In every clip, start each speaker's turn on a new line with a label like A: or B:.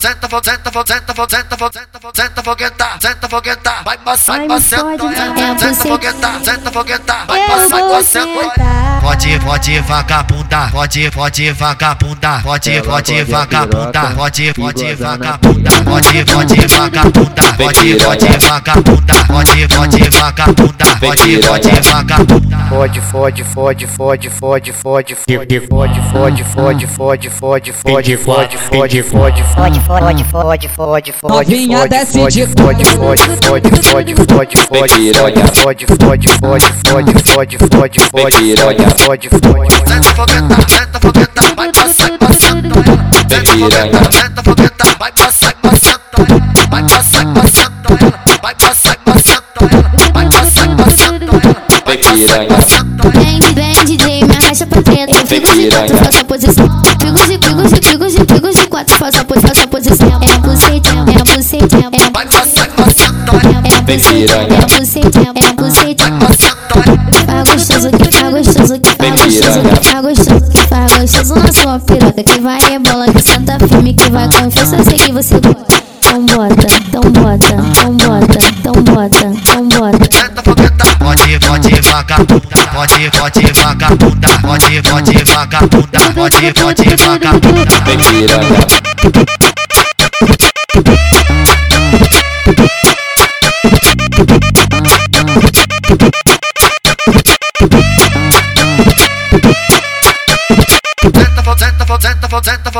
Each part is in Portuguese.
A: Senta, fo- senta, fo- senta, fo- senta, fo- senta, fo- senta fogueta, senta fogueta, vai passar, vai passar, senta fogueta, senta fogueta, vai passar, vai passar. Pode, pode vagabunda, pode, pode vagabunda, pode, pode vagabunda, pode, pode vagabunda, pode, pode vagabunda, pode, pode vagabunda, pode, pode vagabunda, pode, pode vagabunda.
B: Fode, fode, fode, fode, fode, fode, fode, fode, fode, fode, fode, fode, fode, fode, fode, fode,
C: Fode, fode, fode, fode, fode.
D: Novinha
B: fode,
D: desce
B: fode,
D: de
B: fode, fode, fode, fode, fode, fode, fode, fode, fode, fode, fode, fode, fode, fode, fode, fode.
A: Senta fogueta, senta fogueta, vai passar, passando ela. Senta fogueta, vai passar, passando ela. Vai passar, passando ela. Vai passar, passando ela. Vai passar, passando ela. Vai passar, passando ela.
E: Vem, vem, DJ, me arrasta pra treta. Eu fico de quatro, faço a posição. Fico de, fico de, fico de, fico de quatro, faço a posição, faço a posição. É a bucetinha, é a bucetinha, é a
A: Vai passar, passando ela.
E: é a bucetinha, é a bucetinha, é bucetinha. Gostoso que faz gostoso que faz gostoso faz gostoso na sua piroca que vai rebola que senta firme que vai confessa eu sei que você gosta. Então bota, então bota, então bota, então bota, então bota.
A: Pode, pode vagabunda, pode, pode vagabunda, pode, pode vagabunda, pode, pode vagabunda. Senta, senta,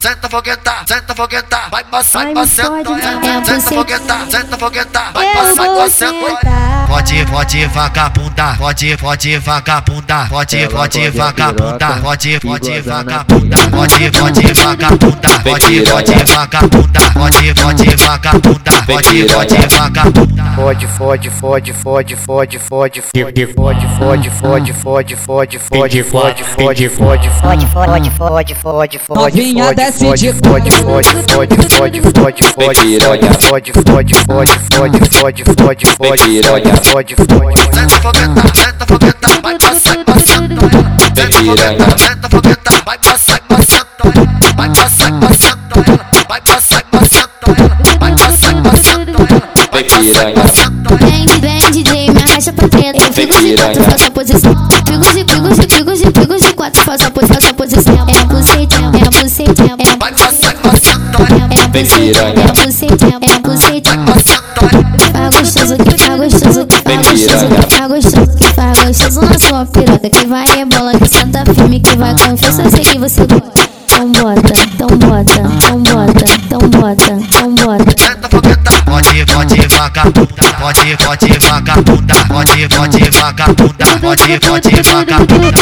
A: senta, fogueta, senta, fogueta, vai passar, vai
E: passar,
A: senta,
E: senta,
A: fogueta, senta, fogueta, vai passar, vai
E: sentar.
A: Pode, pode vagabunda, pode, pode vagabunda, pode, pode vagabunda, pode, pode vagabunda, pode, pode vagabunda, pode, pode vagabunda, pode, pode vagabunda, pode, pode vagabunda.
B: Fode, fode, fode, fode, fode, fode, fode, fode, fode, fode, fode, fode, fode, fode, fode, fode,
C: Fode, fode, fode, fode, fode.
D: Novinha
B: fode,
D: desce
B: fode,
D: de
B: fode, fode, fode, fode, fode, fode, fode, fode, fode, fode, fode, fode, fode, fode, fode, fode.
A: Senta fogueta, senta fogueta, vai passar, passando ela. Senta fogueta, senta fogueta, vai passar, passando ela. Vai passar, passando ela. Vai passar, passando ela. Vai passar, passando ela. Vai passar, passando ela.
E: Vem, vem, DJ, me arrasta pra treta. Eu fico de quatro, faço a posição. Fico de, fico de, fico de, fico de quatro, faço a posição, faço a posição. É a bucetinha, é a bucetinha, é a
A: Vai passar, passando ela.
E: é a bucetinha, é a bucetinha, é a bucetinha. Vai rebola que senta firme que vai confessa eu sei que você gosta. Então bota, então bota, então bota, então bota, então bota.
A: Pode, pode vagabunda, pode, pode vagabunda, pode, pode vagabunda, pode, pode vagabunda.